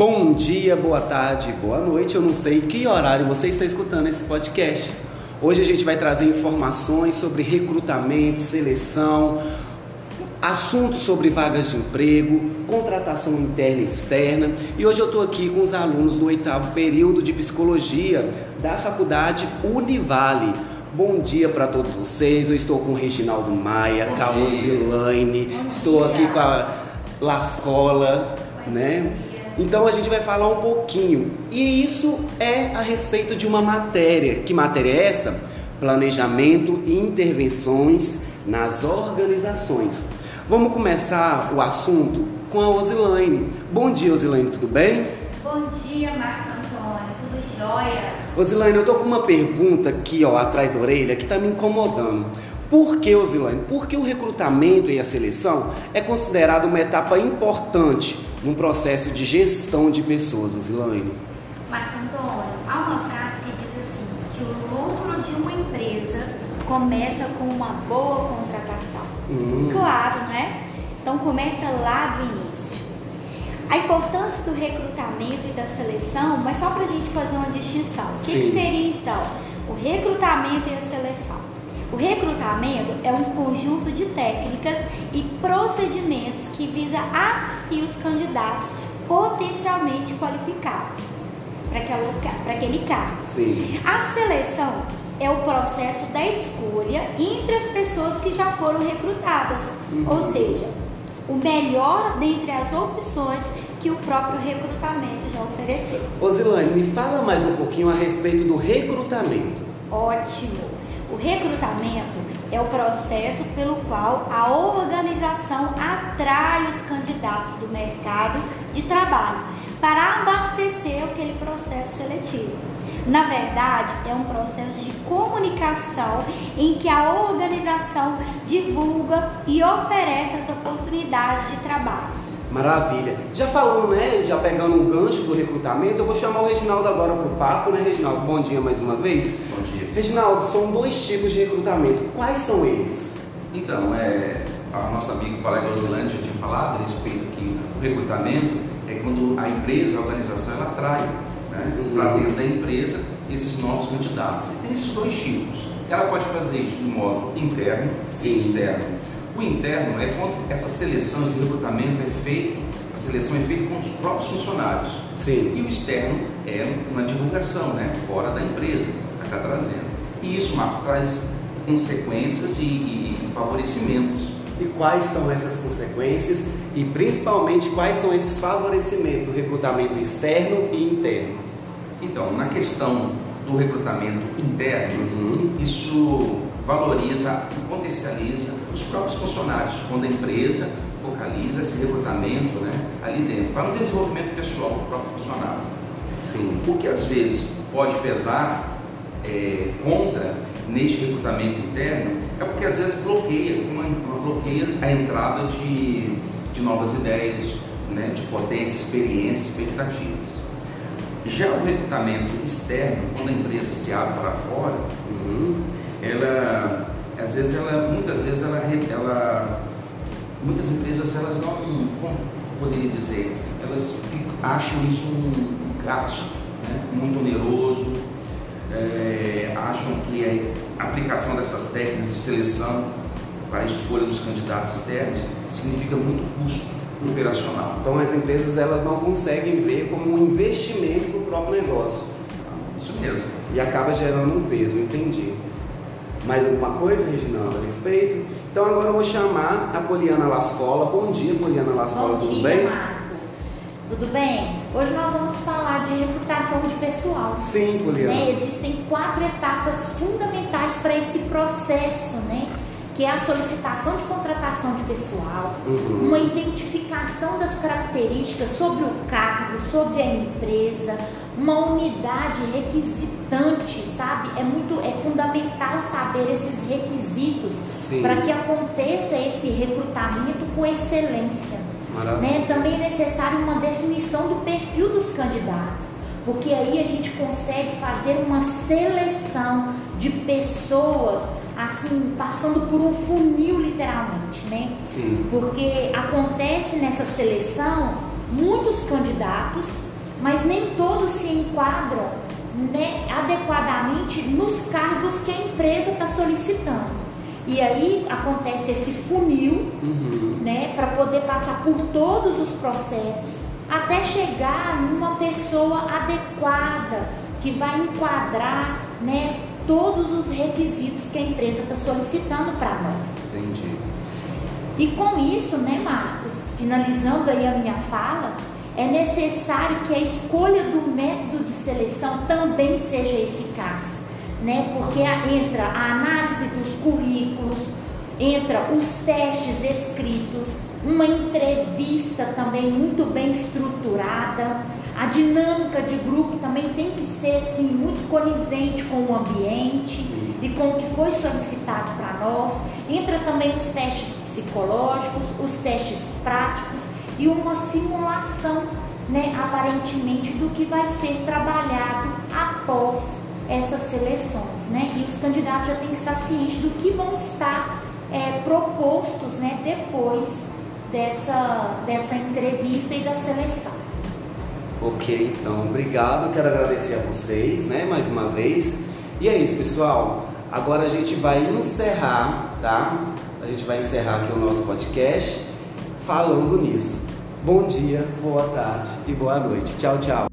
Bom dia, boa tarde, boa noite. Eu não sei que horário você está escutando esse podcast. Hoje a gente vai trazer informações sobre recrutamento, seleção, assuntos sobre vagas de emprego, contratação interna e externa. E hoje eu estou aqui com os alunos do oitavo período de psicologia da faculdade Univale. Bom dia para todos vocês. Eu estou com o Reginaldo Maia, Rosilane, estou aqui com a Lascola, né? Então a gente vai falar um pouquinho. E isso é a respeito de uma matéria. Que matéria é essa? Planejamento e intervenções nas organizações. Vamos começar o assunto com a Osilane. Bom dia, Osilane, tudo bem? Bom dia, Marco Antônio, tudo jóia? Osilane, eu tô com uma pergunta aqui, ó, atrás da orelha, que tá me incomodando. Por que, Osilane? Porque o recrutamento e a seleção é considerado uma etapa importante num processo de gestão de pessoas, Osilane. Marco Antônio, há uma frase que diz assim, que o lucro de uma empresa começa com uma boa contratação. Hum. Claro, não é? Então começa lá do início. A importância do recrutamento e da seleção, mas só para a gente fazer uma distinção. O que, que seria então o recrutamento e a seleção? O recrutamento é um conjunto de técnicas e procedimentos que visa atrair os candidatos potencialmente qualificados para aquele cargo. Sim. A seleção é o processo da escolha entre as pessoas que já foram recrutadas, uhum. ou seja, o melhor dentre as opções que o próprio recrutamento já ofereceu. Osilane, me fala mais um pouquinho a respeito do recrutamento. Ótimo. O recrutamento é o processo pelo qual a organização atrai os candidatos do mercado de trabalho para abastecer aquele processo seletivo. Na verdade, é um processo de comunicação em que a organização divulga e oferece as oportunidades de trabalho. Maravilha. Já falando, né? Já pegando um gancho do recrutamento, eu vou chamar o Reginaldo agora para o papo, né, Reginaldo? Bom dia mais uma vez. Bom dia. Reginaldo, são dois tipos de recrutamento. Quais são eles? Então, é, a nossa amiga colega Rosilândia tinha falado a respeito que o recrutamento é quando a empresa, a organização, ela atrai né, uhum. para dentro da empresa esses novos candidatos. E tem esses dois tipos. Ela pode fazer isso de modo interno Sim. e externo. O interno é quando essa seleção, esse recrutamento é feito, a seleção é feita com os próprios funcionários. Sim. E o externo é uma divulgação, né, fora da empresa, está trazendo. E isso, Marco, traz consequências e, e, e favorecimentos. E quais são essas consequências e principalmente quais são esses favorecimentos do recrutamento externo e interno? Então, na questão do recrutamento interno, uhum. isso valoriza e potencializa os próprios funcionários, quando a empresa focaliza esse recrutamento né, ali dentro, para o desenvolvimento pessoal do próprio funcionário. Sim. O que às vezes pode pesar é, contra neste recrutamento interno é porque às vezes bloqueia, uma, uma bloqueia a entrada de, de novas ideias, né, de potência, experiências, expectativas. Já o recrutamento externo, quando a empresa se abre para fora, uhum ela, às vezes ela, muitas vezes ela, ela muitas empresas elas não, como poderia dizer, elas ficam, acham isso um gasto né, muito oneroso, é, acham que a aplicação dessas técnicas de seleção para a escolha dos candidatos externos significa muito custo operacional. Então as empresas elas não conseguem ver como um investimento para o próprio negócio. Isso mesmo. E acaba gerando um peso, entendi. Mais alguma coisa, Reginaldo, a respeito? Então agora eu vou chamar a Poliana Lascola. Bom dia, Poliana Lascola, Bom tudo dia, bem? Marco. Tudo bem? Hoje nós vamos falar de de pessoal. Sim, Poliana. Né? Existem quatro etapas fundamentais para esse processo, né? que é a solicitação de contratação de pessoal, uhum. uma identificação das características sobre o cargo, sobre a empresa, uma unidade requisitante, sabe? É muito, é fundamental saber esses requisitos para que aconteça esse recrutamento com excelência. Né? Também é necessário uma definição do perfil dos candidatos, porque aí a gente consegue fazer uma seleção de pessoas assim, passando por um funil literalmente, né? Sim. Porque acontece nessa seleção muitos candidatos mas nem todos se enquadram né, adequadamente nos cargos que a empresa está solicitando. E aí acontece esse funil, uhum. né, para poder passar por todos os processos até chegar numa pessoa adequada que vai enquadrar, né, todos os requisitos que a empresa está solicitando para nós. Entendi. E com isso, né, Marcos, finalizando aí a minha fala, é necessário que a escolha do método de seleção também seja eficaz, né? Porque entra a análise dos currículos, entra os testes escritos, uma entrevista também muito bem estruturada, a dinâmica de grupo também tem que ser assim, muito conivente com o ambiente e com o que foi solicitado para nós. Entra também os testes psicológicos, os testes práticos e uma simulação, né, aparentemente, do que vai ser trabalhado após essas seleções, né? E os candidatos já têm que estar cientes do que vão estar é, propostos, né, depois dessa, dessa entrevista e da seleção. Ok, então obrigado, quero agradecer a vocês, né, mais uma vez. E é isso, pessoal. Agora a gente vai encerrar, tá? A gente vai encerrar aqui o nosso podcast falando nisso. Bom dia, boa tarde e boa noite. Tchau, tchau.